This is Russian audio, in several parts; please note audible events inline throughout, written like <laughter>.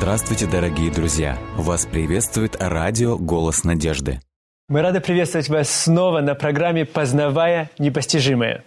Здравствуйте, дорогие друзья! Вас приветствует радио «Голос надежды». Мы рады приветствовать вас снова на программе «Познавая непостижимое».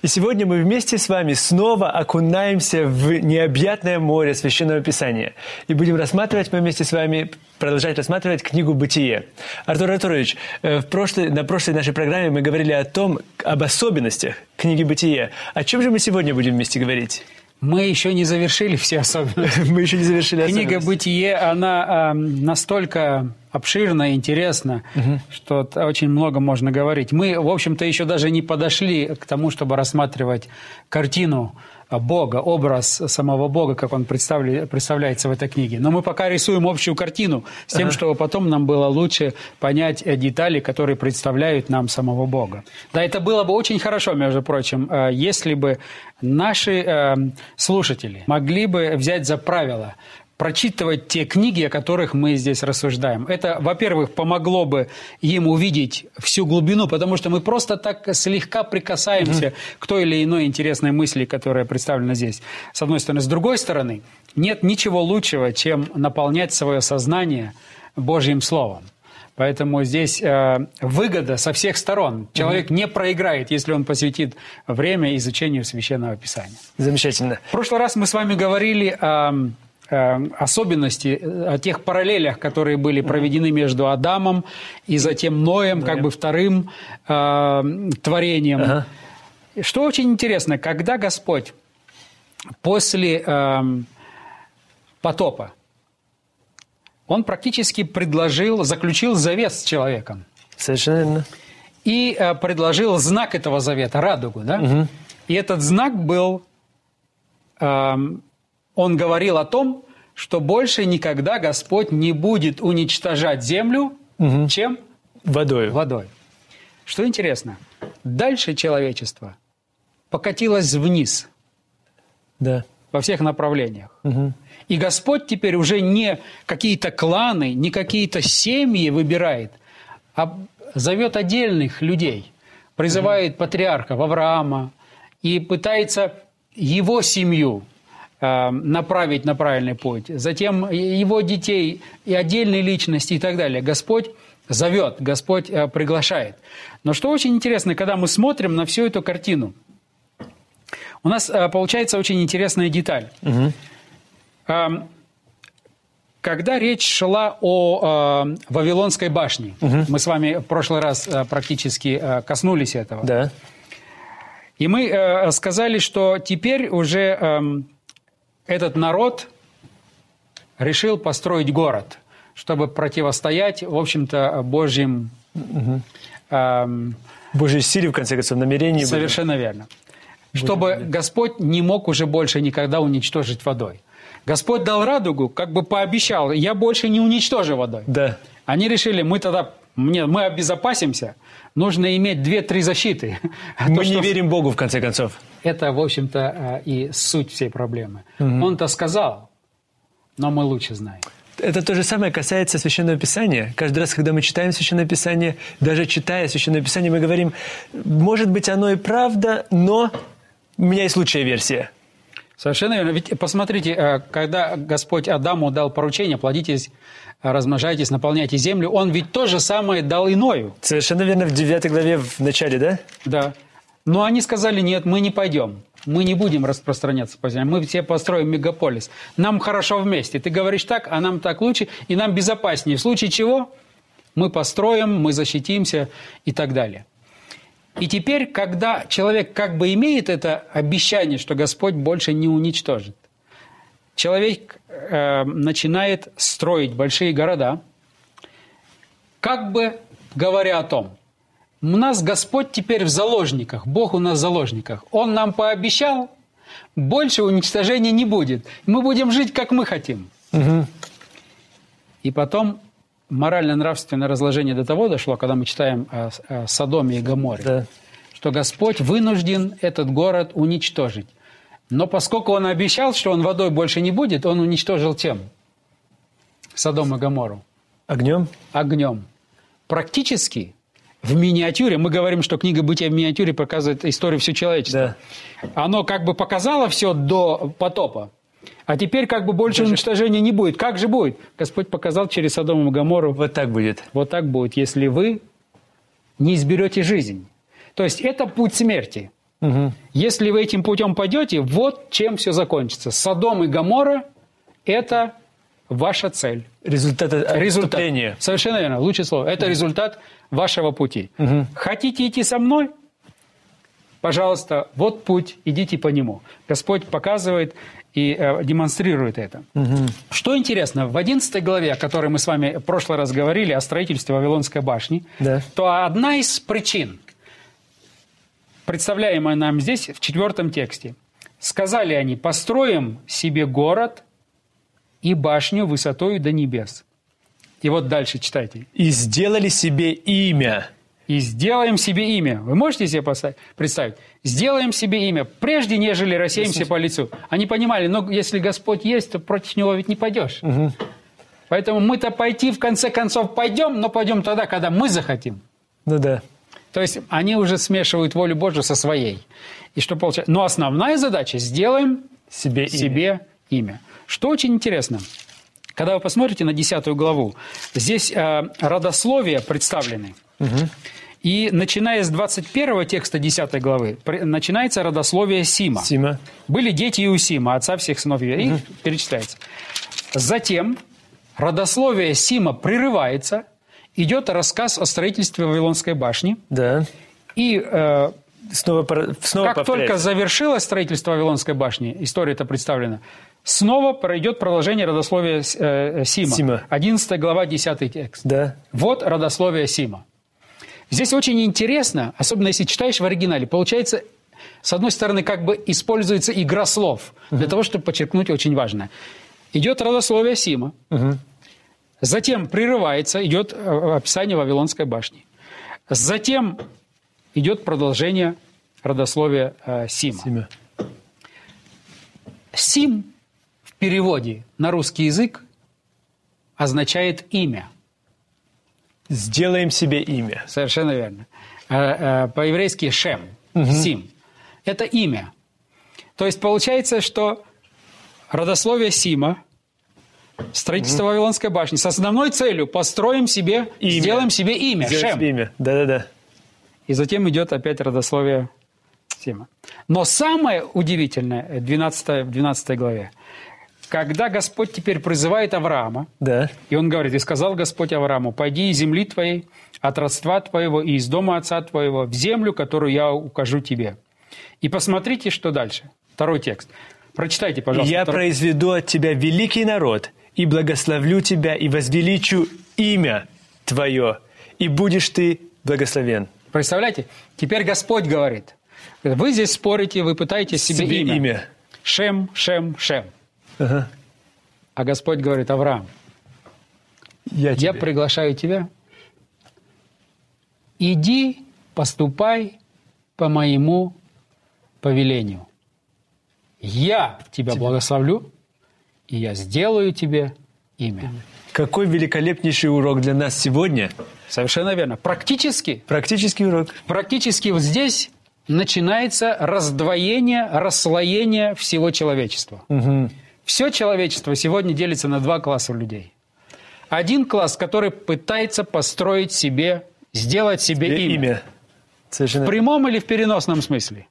И сегодня мы вместе с вами снова окунаемся в необъятное море Священного Писания. И будем рассматривать мы вместе с вами, продолжать рассматривать книгу «Бытие». Артур Артурович, э, в прошлой, на прошлой нашей программе мы говорили о том, об особенностях книги «Бытие». О чем же мы сегодня будем вместе говорить? Мы еще не завершили все особенности. <laughs> Мы еще не завершили Книга «Бытие», она э, настолько обширна и интересна, угу. что очень много можно говорить. Мы, в общем-то, еще даже не подошли к тому, чтобы рассматривать картину Бога, образ самого Бога, как он представляется в этой книге. Но мы пока рисуем общую картину с тем, ага. чтобы потом нам было лучше понять э, детали, которые представляют нам самого Бога. Да, это было бы очень хорошо, между прочим, э, если бы наши э, слушатели могли бы взять за правило прочитывать те книги, о которых мы здесь рассуждаем. Это, во-первых, помогло бы им увидеть всю глубину, потому что мы просто так слегка прикасаемся mm-hmm. к той или иной интересной мысли, которая представлена здесь. С одной стороны. С другой стороны, нет ничего лучшего, чем наполнять свое сознание Божьим Словом. Поэтому здесь э, выгода со всех сторон. Человек угу. не проиграет, если он посвятит время изучению священного писания. Замечательно. В прошлый раз мы с вами говорили о особенности, о тех параллелях, которые были проведены между Адамом и затем Ноем, как бы вторым э, творением. Ага. Что очень интересно, когда Господь после э, потопа, он практически предложил, заключил завет с человеком. Совершенно верно. И э, предложил знак этого завета, радугу, да? Угу. И этот знак был э, он говорил о том, что больше никогда Господь не будет уничтожать землю, угу. чем? Водой. Водой. Что интересно, дальше человечество покатилось вниз. Да. Во всех направлениях. Угу. И Господь теперь уже не какие-то кланы, не какие-то семьи выбирает, а зовет отдельных людей, призывает угу. патриархов Авраама и пытается его семью направить на правильный путь, затем его детей и отдельные личности и так далее. Господь зовет, Господь э, приглашает. Но что очень интересно, когда мы смотрим на всю эту картину, у нас э, получается очень интересная деталь. Угу. Когда речь шла о э, Вавилонской башне, угу. мы с вами в прошлый раз э, практически э, коснулись этого. Да. И мы э, сказали, что теперь уже э, этот народ решил построить город, чтобы противостоять, в общем-то, Божьим... Угу. Эм, Божьей силе, в конце концов, намерении. Совершенно были. верно. Чтобы Божьим, Господь не мог уже больше никогда уничтожить водой. Господь дал радугу, как бы пообещал, я больше не уничтожу водой. Да. Они решили, мы тогда, мне, мы обезопасимся, нужно иметь две-три защиты. <laughs> Мы То, не что... верим Богу, в конце концов. Это, в общем-то, э, и суть всей проблемы. Угу. Он-то сказал, но мы лучше знаем. Это то же самое касается Священного Писания. Каждый раз, когда мы читаем Священное Писание, даже читая Священное Писание, мы говорим, может быть, оно и правда, но у меня есть лучшая версия. Совершенно верно. Ведь посмотрите, э, когда Господь Адаму дал поручение, плодитесь, размножайтесь, наполняйте землю, он ведь то же самое дал иною. Совершенно верно, в 9 главе в начале, да? Да. Но они сказали, нет, мы не пойдем. Мы не будем распространяться по земле. Мы все построим мегаполис. Нам хорошо вместе. Ты говоришь так, а нам так лучше, и нам безопаснее. В случае чего мы построим, мы защитимся и так далее. И теперь, когда человек как бы имеет это обещание, что Господь больше не уничтожит, человек э, начинает строить большие города, как бы говоря о том, у нас Господь теперь в заложниках, Бог у нас в заложниках. Он нам пообещал, больше уничтожения не будет. Мы будем жить, как мы хотим. Угу. И потом морально-нравственное разложение до того дошло, когда мы читаем о, о Содоме и Гоморе, да. что Господь вынужден этот город уничтожить. Но поскольку он обещал, что он водой больше не будет, он уничтожил тем Содом и Гомору. Огнем? Огнем. Практически в миниатюре, мы говорим, что книга «Бытия в миниатюре» показывает историю всего человечества. Да. Оно как бы показало все до потопа, А теперь как бы больше уничтожения не будет. Как же будет? Господь показал через Содом и Гоморру. Вот так будет. Вот так будет, если вы не изберете жизнь. То есть это путь смерти. Мгм. Если вы этим путем пойдете, вот чем все закончится. Содом и Гоморра – это ваша цель. Результат Результат. Совершенно верно, лучшее слово. Это результат вашего пути. Хотите идти со мной? Пожалуйста, вот путь, идите по нему. Господь показывает и э, демонстрирует это. Что интересно, в 11 главе, о которой мы с вами в прошлый раз говорили, о строительстве Вавилонской башни, Да. то одна из причин, представляемая нам здесь в четвертом тексте, сказали они, построим себе город и башню высотою до небес. И вот дальше читайте. И сделали себе имя. И сделаем себе имя. Вы можете себе представить? Сделаем себе имя, прежде нежели рассеемся по лицу. Они понимали, но если Господь есть, то против Него ведь не пойдешь. Поэтому мы-то пойти в конце концов пойдем, но пойдем тогда, когда мы захотим. Ну да. То есть они уже смешивают волю Божию со своей. И что получается? Но основная задача – сделаем Себе имя. себе имя. Что очень интересно, когда вы посмотрите на 10 главу, здесь э, родословия представлены. И начиная с 21 текста 10 главы, начинается родословие Сима. Сима. Были дети Иусима, отца всех сынов Иуда. И перечисляется. Затем родословие Сима прерывается, идет рассказ о строительстве Вавилонской башни. Да. И э, Снова, снова как только повторяется. завершилось строительство Вавилонской башни, история это представлена, снова пройдет продолжение родословия э, Сима. Сима. 11 глава, 10 текст. Да. Вот родословие Сима. Здесь очень интересно, особенно если читаешь в оригинале, получается, с одной стороны, как бы используется игра слов для того, чтобы подчеркнуть очень важное. Идет родословие Сима, затем прерывается, идет э, описание Вавилонской башни. Затем идет продолжение родословия э, Сима. Сима. Сим в переводе на русский язык означает имя. Сделаем себе имя. Совершенно верно. Э, э, По-еврейски Шем, Сим. Это имя. То есть получается, что родословие Сима, строительство Вавилонской башни, с основной целью построим себе, Имя. сделаем себе имя, Сделаем Шем. себе имя. Да-да-да. И затем идет опять родословие Сима. Но самое удивительное э, 12, в 12 главе, когда Господь теперь призывает Авраама, Да. и он говорит, «И сказал Господь Аврааму, пойди из земли твоей, от родства твоего и из дома отца твоего, в землю, которую я укажу тебе». И посмотрите, что дальше. Второй текст. Прочитайте, пожалуйста. «Я второй- произведу от тебя великий народ, и благословлю тебя, и возвеличу имя твое, и будешь ты благословен». Представляете? Теперь Господь говорит. Вы здесь спорите, вы пытаетесь себе, Себе имя. имя. Шем, Шем, Шем. Ага. А Господь говорит, Авраам, Я, я приглашаю тебя. Иди, поступай по моему повелению. Я тебя благословлю, и я сделаю тебе имя. Какой великолепнейший урок для нас сегодня. Совершенно верно. Практически, Практический урок. практически вот здесь начинается раздвоение, расслоение всего человечества. Все человечество сегодня делится на два класса людей. Один класс, который пытается построить себе, сделать себе Тебе имя. имя. Совершенно. В прямом или в переносном смысле.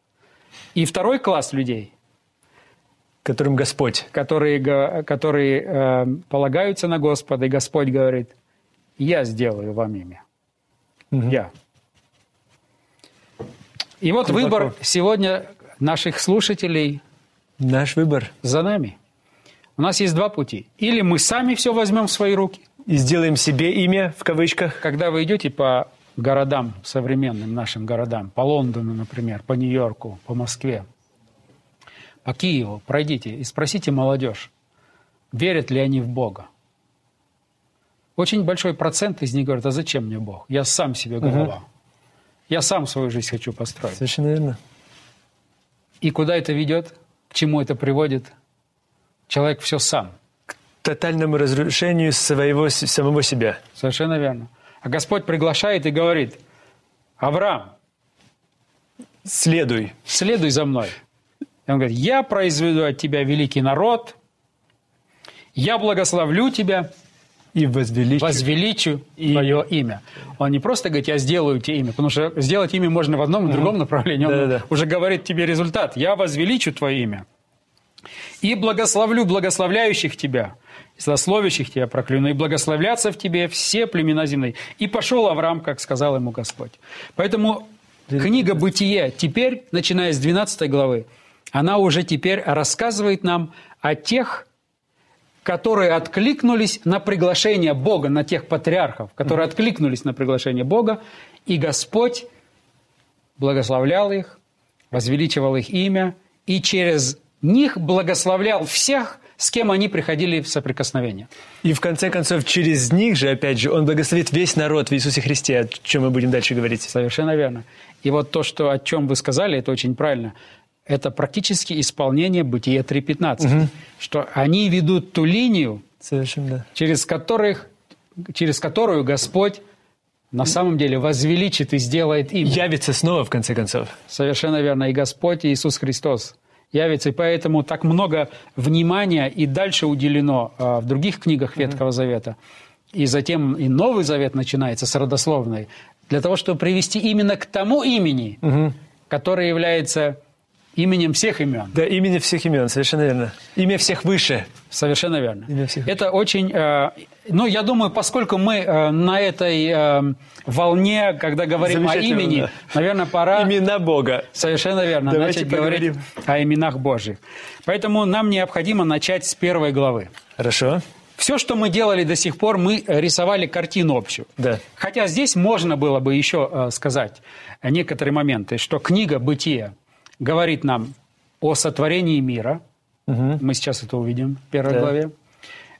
И второй класс людей, Которым Господь. которые, которые э, полагаются на Господа, и Господь говорит, я сделаю вам имя. Я. И вот Глубоко. выбор сегодня наших слушателей Наш выбор. за нами. У нас есть два пути. Или мы сами все возьмем в свои руки, И сделаем себе имя, в кавычках. когда вы идете по городам, современным нашим городам, по Лондону, например, по Нью-Йорку, по Москве, по Киеву, пройдите и спросите молодежь, верят ли они в Бога. Очень большой процент из них говорит, а зачем мне Бог? Я сам себе голова. Я сам свою жизнь хочу построить. Совершенно верно. И куда это ведет? К чему это приводит? Человек все сам. Тотальному разрушению своего, самого себя. Совершенно верно. А Господь приглашает и говорит, Авраам, Следуй. следуй за мной. И он говорит, я произведу от тебя великий народ, Я благословлю тебя И возвеличу. возвеличу твое имя. Он не просто говорит, я сделаю тебе имя, потому что сделать имя можно в одном и другом направлении. Он Да-да-да. уже говорит тебе результат. Я возвеличу твое имя. И благословлю благословляющих тебя, и злословящих тебя прокляну, и благословлятся в тебе все племена земные. И пошел Авраам, как сказал ему Господь. Поэтому книга «Бытие» теперь, начиная с 12 главы, она уже теперь рассказывает нам о тех которые откликнулись на приглашение Бога, на тех патриархов, которые откликнулись на приглашение Бога, и Господь благословлял их, возвеличивал их имя, и через них благословлял всех, с кем они приходили в соприкосновение. И в конце концов, через них же, опять же, он благословит весь народ в Иисусе Христе, о чем мы будем дальше говорить. Совершенно верно. И вот то, что, о чем вы сказали, это очень правильно. Это практически исполнение Бытия 3.15. Что они ведут ту линию, Совершенно, через, которых, через которую Господь на самом деле возвеличит и сделает имя. Явится снова, в конце концов. Совершенно верно. И Господь Иисус Христос явится. И поэтому так много внимания и дальше уделено а, в других книгах Ветхого Завета. И затем и Новый Завет начинается с родословной. Для того, чтобы привести именно к тому имени, которое является именем всех имен. Да, имени всех имен, совершенно верно. Имя всех выше. Совершенно верно. Имя всех. Это очень... э, ну, я думаю, поскольку мы э, на этой э, волне, когда говорим о имени, да. наверное, пора... Имена Бога. Совершенно верно. Давайте начать говорить поговорим. о именах Божьих. Поэтому нам необходимо начать с первой главы. Хорошо. Все, что мы делали до сих пор, мы рисовали картину общую. Да. Хотя здесь можно было бы еще э, сказать некоторые моменты, что книга «Бытие» говорит нам о сотворении мира. Мы сейчас это увидим в первой Да. главе.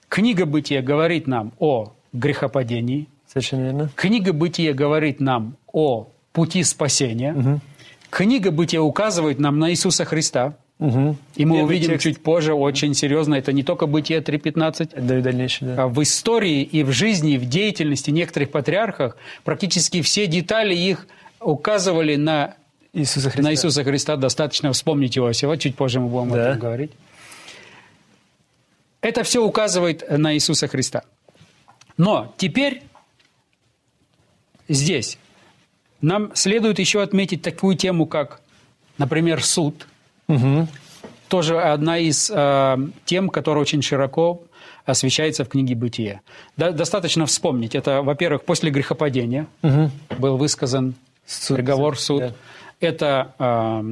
Книга «Бытие» говорит нам о грехопадении. Совершенно верно. Книга «Бытие» говорит нам о пути спасения. Книга «Бытие» указывает нам на Иисуса Христа. Мгм. И мы Первый увидим текст. чуть позже очень серьезно, это не только «Бытие 3.15», Да и дальнейшее, да. а в истории и в жизни, и в деятельности некоторых патриархов практически все детали их указывали на, Иисуса Христа. на Иисуса Христа. Достаточно вспомнить Иосифа, чуть позже мы будем Да. об этом говорить. Это все указывает на Иисуса Христа. Но теперь здесь нам следует еще отметить такую тему, как, например, суд. Мгм. Тоже одна из э, тем, которая очень широко освещается в книге «Бытие». Да- достаточно вспомнить. Это, во-первых, после грехопадения был высказан Суд. приговор, суд. Да. Это э,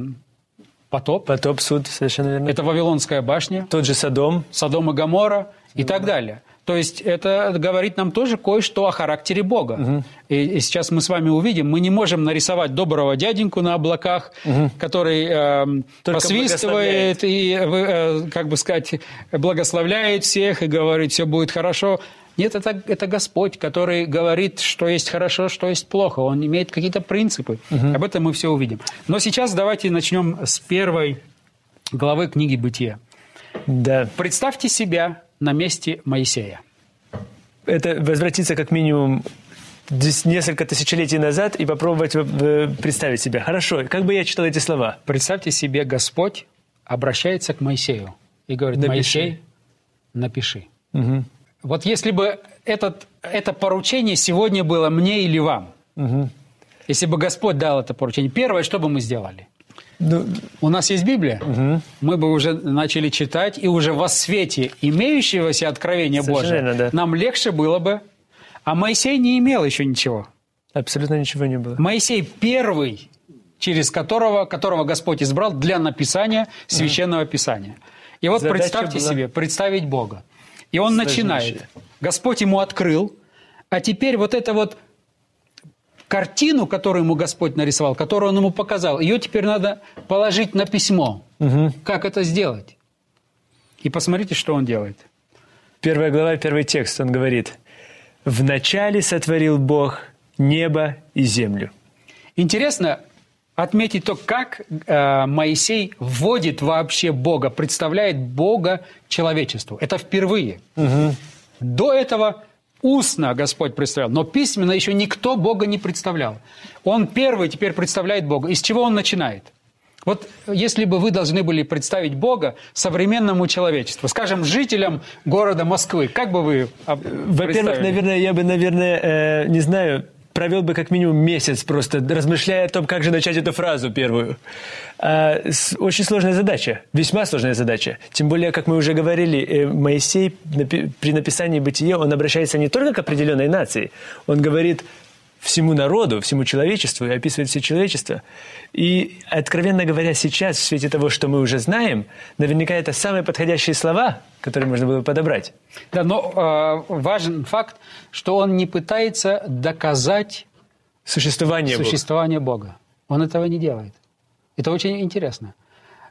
потоп, Потоп, суд, совершенно верно. это Вавилонская башня, Тот же Содом. Содом и Гомора и так далее. То есть это говорит нам тоже кое-что о характере Бога. И, и сейчас мы с вами увидим, мы не можем нарисовать доброго дяденьку на облаках, который эм, Только посвистывает и, э, как бы сказать, благословляет всех и говорит, все будет хорошо. Нет, это, это Господь, который говорит, что есть хорошо, что есть плохо. Он имеет какие-то принципы. Об этом мы все увидим. Но сейчас давайте начнем с первой главы книги «Бытия». Да. Представьте себя на месте Моисея. Это возвратиться как минимум несколько тысячелетий назад и попробовать э, представить себя. Хорошо, как бы я читал эти слова? Представьте себе, Господь обращается к Моисею и говорит, Напиши. Моисей, напиши. Вот если бы этот, это поручение сегодня было мне или вам, если бы Господь дал это поручение, первое, что бы мы сделали? Ну, У нас есть Библия, мы бы уже начали читать, и уже во свете имеющегося откровения верно, да. нам легче было бы. А Моисей не имел еще ничего. абсолютно ничего не было. Моисей первый, через которого, которого Господь избрал для написания священного писания. И вот Задача представьте была себе, представить Бога. И он начинает. Господь ему открыл, а теперь вот это вот картину, которую ему Господь нарисовал, которую он ему показал, ее теперь надо положить на письмо. Как это сделать? И посмотрите, что он делает. Первая глава, первый текст, он говорит. «Вначале сотворил Бог небо и землю». Интересно отметить то, как э, Моисей вводит вообще Бога, представляет Бога человечеству. Это впервые. До этого устно Господь представлял, но письменно еще никто Бога не представлял. Он первый теперь представляет Бога. И с чего он начинает? Вот если бы вы должны были представить Бога современному человечеству, скажем, жителям города Москвы, как бы вы об- Во-первых, наверное, я бы, наверное, э, не знаю, провел бы как минимум месяц просто, размышляя о том, как же начать эту фразу первую. А, с- очень сложная задача, весьма сложная задача. Тем более, как мы уже говорили, э, Моисей напи- при написании «Бытие» он обращается не только к определенной нации, он говорит всему народу, всему человечеству и описывает все человечество. И, откровенно говоря, сейчас, в свете того, что мы уже знаем, наверняка это самые подходящие слова, которые можно было бы подобрать. Да, но э, важен факт, что он не пытается доказать Существование Бога. существование Бога. Он этого не делает. Это очень интересно.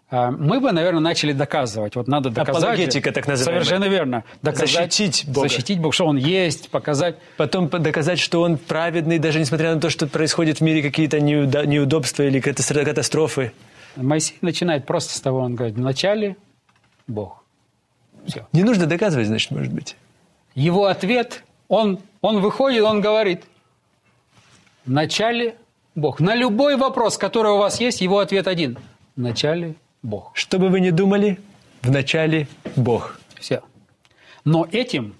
А, Мы бы, наверное, начали доказывать. Вот надо доказать. Апологетика, так называемая. Совершенно верно. Доказать, Защитить Бога. Защитить Бога, что Он есть, показать. Потом по- доказать, что он праведный, даже несмотря на то, что происходит в мире какие-то неудобства или катастро- катастрофы. Моисей начинает просто с того, он говорит, вначале Бог. Все. Не нужно доказывать, значит, может быть. Его ответ, он, он выходит, он говорит, вначале Бог. На любой вопрос, который у вас есть, его ответ один. Вначале Бог. Что бы вы ни думали, в начале Бог. Все. Но этим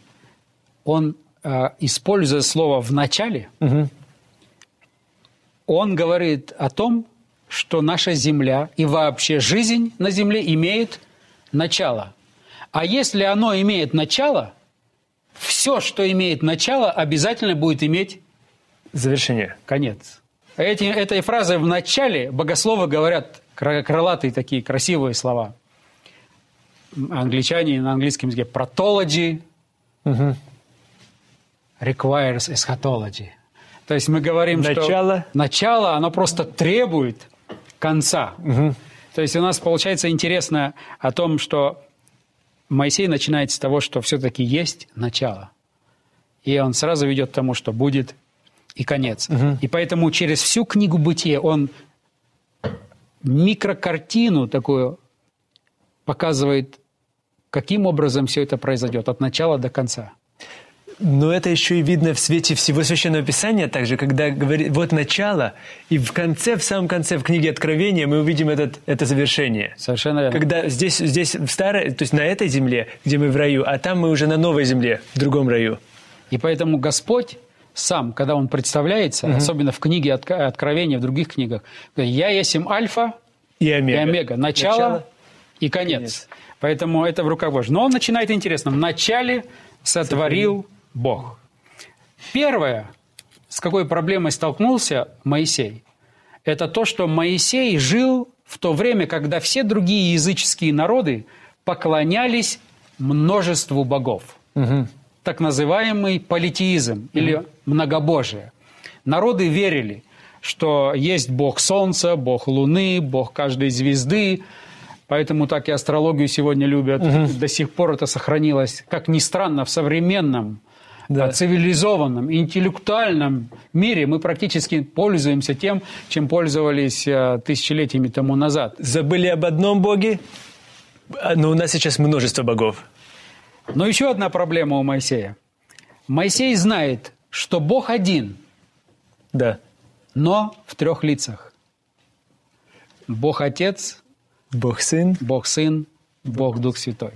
он, э, используя слово «в начале», он говорит о том, что наша земля и вообще жизнь на земле имеет начало. А если оно имеет начало, все, что имеет начало, обязательно будет иметь Завершение. конец. Эти, этой фразой в начале богословы говорят крылатые такие красивые слова. Англичане на английском языке протологи requires eschatology. То есть мы говорим, Начало. что начало, оно просто требует конца. То есть у нас получается интересно о том, что Моисей начинает с того, что все-таки есть начало. И он сразу ведет к тому, что будет и конец. И поэтому через всю книгу «Бытие» он микрокартину такую показывает, каким образом все это произойдет от начала до конца. Но это еще и видно в свете всего Священного Писания также, когда говорит, вот начало, и в конце, в самом конце, в книге Откровения мы увидим этот, это завершение. Совершенно верно. Когда здесь, здесь в старой, то есть на этой земле, где мы в раю, а там мы уже на новой земле, в другом раю. И поэтому Господь сам, когда Он представляется, особенно в книге Откровения, в других книгах, говорит, «Я есть им Альфа И и Омега. Омега, начало, и конец. конец. Поэтому это в руках Божьих. Но он начинает интересно. В начале сотворил Бог. Первое, с какой проблемой столкнулся Моисей, это то, что Моисей жил в то время, когда все другие языческие народы поклонялись множеству богов. Так называемый политеизм или многобожие. Народы верили, что есть бог солнца, бог луны, бог каждой звезды, Поэтому так и астрологию сегодня любят. До сих пор это сохранилось, как ни странно, в современном, Да. а, цивилизованном, интеллектуальном мире мы практически пользуемся тем, чем пользовались а, тысячелетиями тому назад. Забыли об одном Боге, а, но у нас сейчас множество богов. Но еще одна проблема у Моисея. Моисей знает, что Бог один, Да. но в трех лицах. Бог Отец, Бог Сын. Бог Сын, Бог Дух Святой.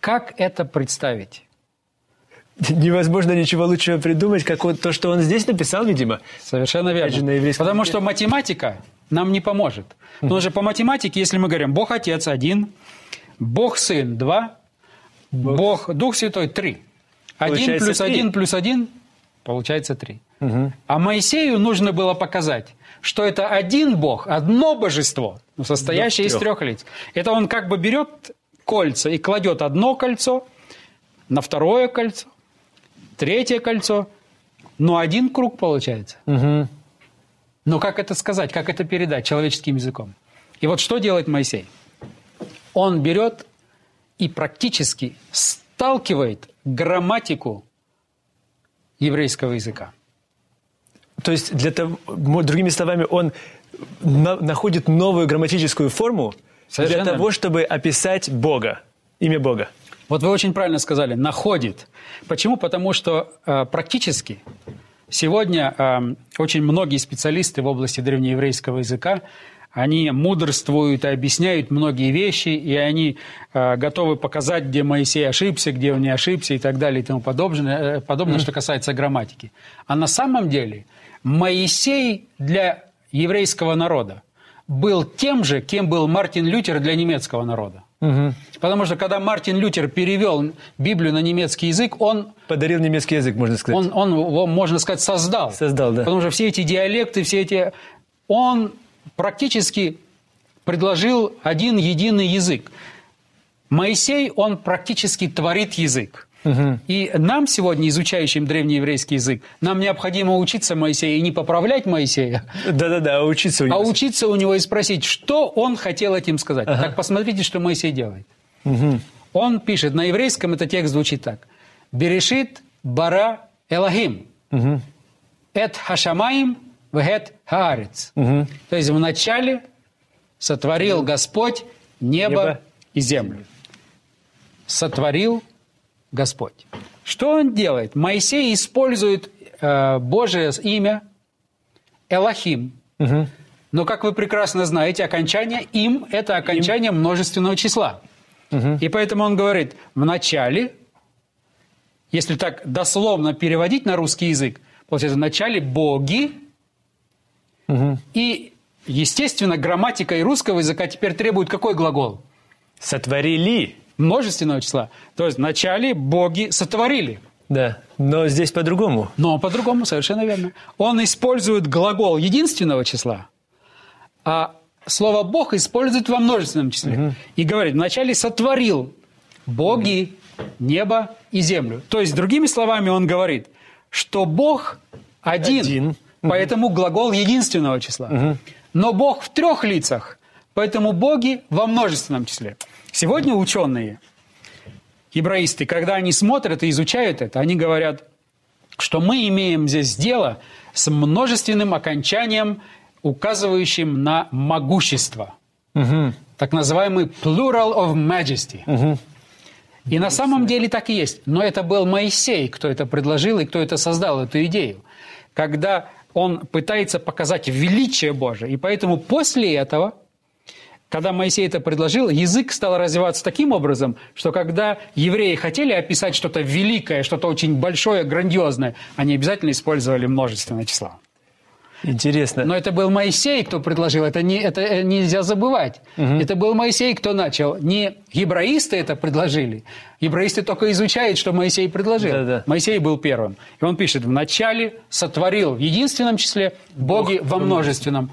Как это представить? Невозможно ничего лучшего придумать, как вот то, что он здесь написал, видимо. Совершенно верно. же, еврейском Потому что математика нам не поможет. Потому что по математике, если мы говорим Бог Отец один, Бог Сын два, Бог Дух Святой три. Один плюс один плюс один получается три. А Моисею нужно было показать, что это один Бог, одно божество, но состоящее из трех. трех лиц. Это он как бы берет кольца и кладет одно кольцо на второе кольцо, третье кольцо, но один круг получается. Но как это сказать, как это передать человеческим языком? И вот что делает Моисей? Он берет и практически сталкивает грамматику еврейского языка. То есть, для того, другими словами, он на- находит новую грамматическую форму Совершенно для того, чтобы описать Бога, имя Бога. Вот вы очень правильно сказали, находит. Почему? Потому что э, практически сегодня э, очень многие специалисты в области древнееврейского языка, они мудрствуют и объясняют многие вещи, и они э, готовы показать, где Моисей ошибся, где он не ошибся и так далее и тому подобное, э, подобное mm-hmm. что касается грамматики. А на самом деле Моисей для еврейского народа был тем же, кем был Мартин Лютер для немецкого народа. Угу. Потому что когда Мартин Лютер перевел Библию на немецкий язык, он... Подарил немецкий язык, можно сказать. Он, он его, можно сказать, создал. Создал, да. Потому что все эти диалекты, все эти... Он практически предложил один единый язык. Моисей, он практически творит язык. Угу. И нам сегодня, изучающим древнееврейский язык, нам необходимо учиться Моисея и не поправлять Моисея. Да-да-да, а учиться у него. А учиться у него и спросить, что он хотел этим сказать. Ага. Так посмотрите, что Моисей делает. Угу. Он пишет, на еврейском этот текст звучит так. «Берешит бара Элохим, угу. эт хашамаим вегет хаарец». Угу. То есть вначале сотворил Господь небо, небо и землю. Сотворил Господь. Что он делает? Моисей использует э, Божие имя Элохим. Угу. Но, как вы прекрасно знаете, окончание «им» – это окончание им. множественного числа. Угу. И поэтому он говорит, в начале, если так дословно переводить на русский язык, получается, в начале «боги», угу. и, естественно, грамматика и русского языка теперь требует какой глагол? «Сотворили» множественного числа. То есть вначале боги сотворили. Да, но здесь по-другому. Но по-другому, совершенно верно. Он использует глагол единственного числа, а слово «бог» использует во множественном числе. Угу. И говорит, вначале сотворил боги, небо и землю. То есть, другими словами, он говорит, что Бог один, один. Поэтому глагол единственного числа. Угу. Но Бог в трех лицах, поэтому боги во множественном числе. Сегодня ученые, евраисты, когда они смотрят и изучают это, они говорят, что мы имеем здесь дело с множественным окончанием, указывающим на могущество. Угу. Так называемый plural of majesty. Угу. И на самом деле так и есть. Но это был Моисей, кто это предложил и кто это создал, эту идею. Когда он пытается показать величие Божие. И поэтому после этого когда Моисей это предложил, язык стал развиваться таким образом, что когда евреи хотели описать что-то великое, что-то очень большое, грандиозное, они обязательно использовали множественное число. Интересно. Но это был Моисей, кто предложил, это, не, это нельзя забывать. Угу. Это был Моисей, кто начал. Не гебраисты это предложили. Гебраисты только изучают, что Моисей предложил. Да, да. Моисей был первым. И он пишет, вначале сотворил в единственном числе, боги Бог во множественном.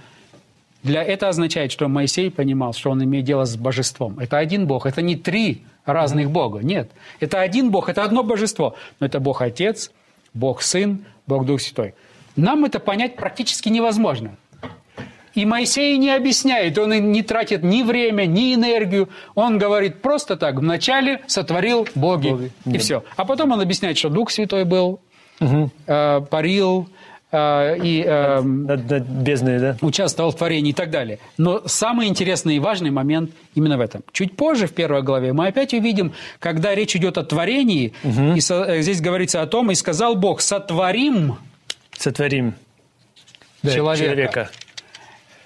Для это означает, что Моисей понимал, что он имеет дело с божеством. Это один Бог, это не три разных Бога, нет. Это один Бог, это одно божество. Но это Бог Отец, Бог Сын, Бог Дух Святой. Нам это понять практически невозможно. И Моисей не объясняет, он не тратит ни время, ни энергию. Он говорит просто так, вначале сотворил боги, боги. и да. все. А потом он объясняет, что Дух Святой был, угу. э, парил, Э, и э, над, над бездной, да? участвовал в творении и так далее. Но самый интересный и важный момент именно в этом. Чуть позже, в первой главе, мы опять увидим, когда речь идет о творении, угу. и со, э, здесь говорится о том, и сказал Бог, сотворим... Сотворим человека. человека.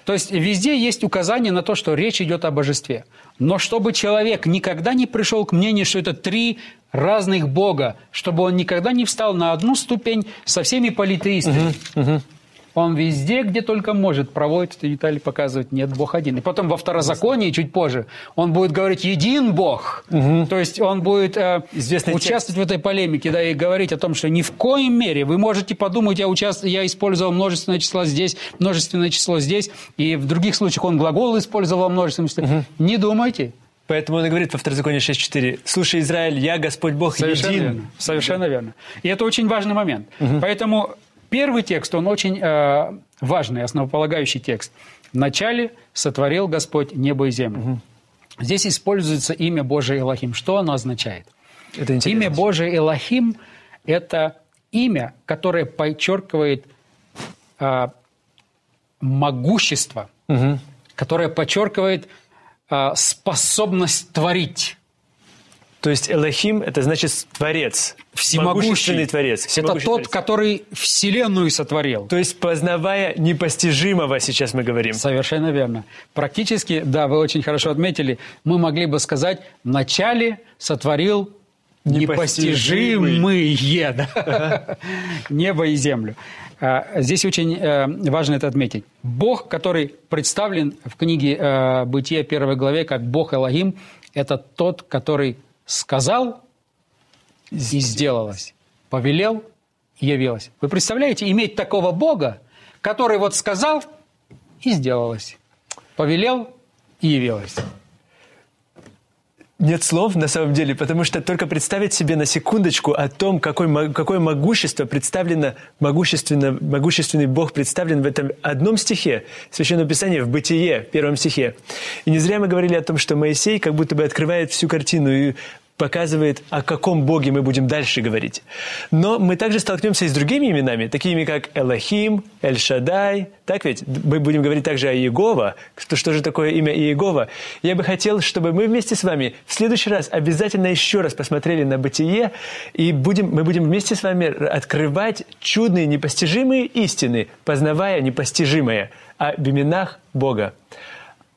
То есть везде есть указание на то, что речь идет о божестве. Но чтобы человек никогда не пришел к мнению, что это три разных Бога, чтобы он никогда не встал на одну ступень со всеми политеистами. Угу, угу. Он везде, где только может, проводит эти детали, показывать, нет, Бог один. И потом во второзаконии, чуть позже, он будет говорить «един Бог». Угу. То есть он будет э, участвовать текст. в этой полемике, да, и говорить о том, что ни в коем мере вы можете подумать, я, участ... я использовал множественное число здесь, множественное число здесь, и в других случаях он глагол использовал множественное число. Угу. Не думайте. Поэтому он и говорит во Второзаконии 6.4, «Слушай, Израиль, я Господь Бог Совершенно един». Верно. Совершенно верно. И это очень важный момент. Угу. Поэтому первый текст, он очень э, важный, основополагающий текст. «Вначале сотворил Господь небо и землю». Угу. Здесь используется имя Божие Элохим. Что оно означает? Это имя Божие Элохим – это имя, которое подчеркивает э, могущество, угу. которое подчеркивает а, способность творить. То есть Элохим – это значит Творец. Всемогущий. Творец. Это всемогущий тот, Творец. который Вселенную сотворил. То есть познавая непостижимого, сейчас мы говорим. Совершенно верно. Практически, да, вы очень хорошо отметили, мы могли бы сказать, вначале сотворил непостижимые да. небо и землю. А, Здесь очень э, важно это отметить. Бог, который представлен в книге э, «Бытие» первой главе как Бог Элогим, это тот, который сказал и сделалось, повелел и явилось. Вы представляете, иметь такого Бога, который вот сказал и сделалось, повелел и явилось. Нет слов на самом деле, потому что только представить себе на секундочку о том, какой, какое могущество представлено, могущественно, могущественный Бог представлен в этом одном стихе Священного Писания в Бытие, первом стихе. И не зря мы говорили о том, что Моисей как будто бы открывает всю картину и показывает, о каком Боге мы будем дальше говорить. Но мы также столкнемся и с другими именами, такими как Элохим, Эль-Шадай. Так ведь? Мы будем говорить также о Иегова. Что, что же такое имя Иегова? Я бы хотел, чтобы мы вместе с вами в следующий раз обязательно еще раз посмотрели на Бытие, и будем, мы будем вместе с вами открывать чудные, непостижимые истины, познавая непостижимое о именах Бога.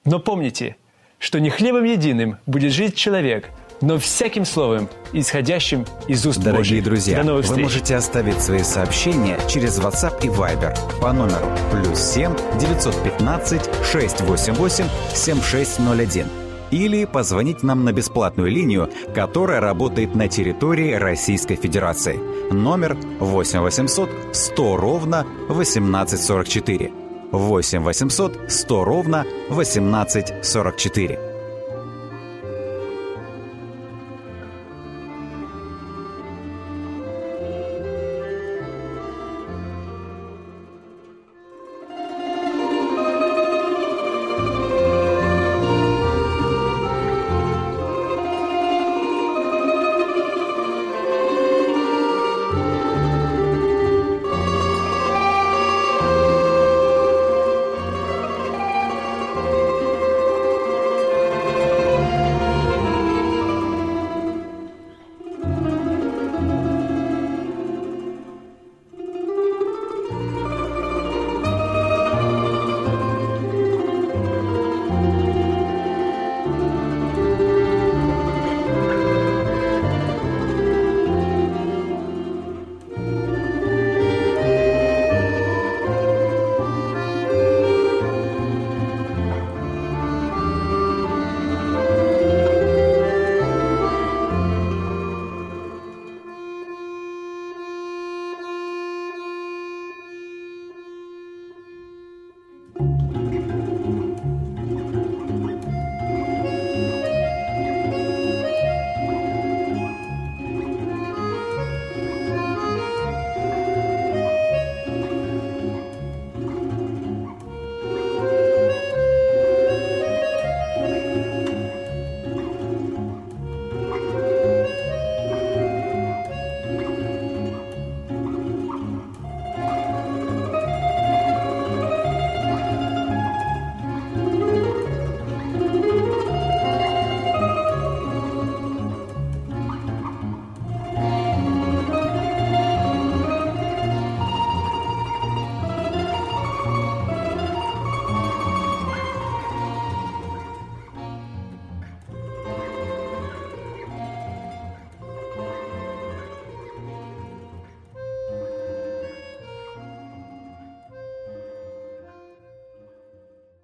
Но помните, что не хлебом единым будет жить человек, но всяким словом, исходящим из уст Дорогие Божьих. друзья, До новых вы встреч. можете оставить свои сообщения через WhatsApp и Viber по номеру плюс 7 915 688 7601 или позвонить нам на бесплатную линию, которая работает на территории Российской Федерации. Номер 8 800 100 ровно 1844. 8 800 100 ровно 1844.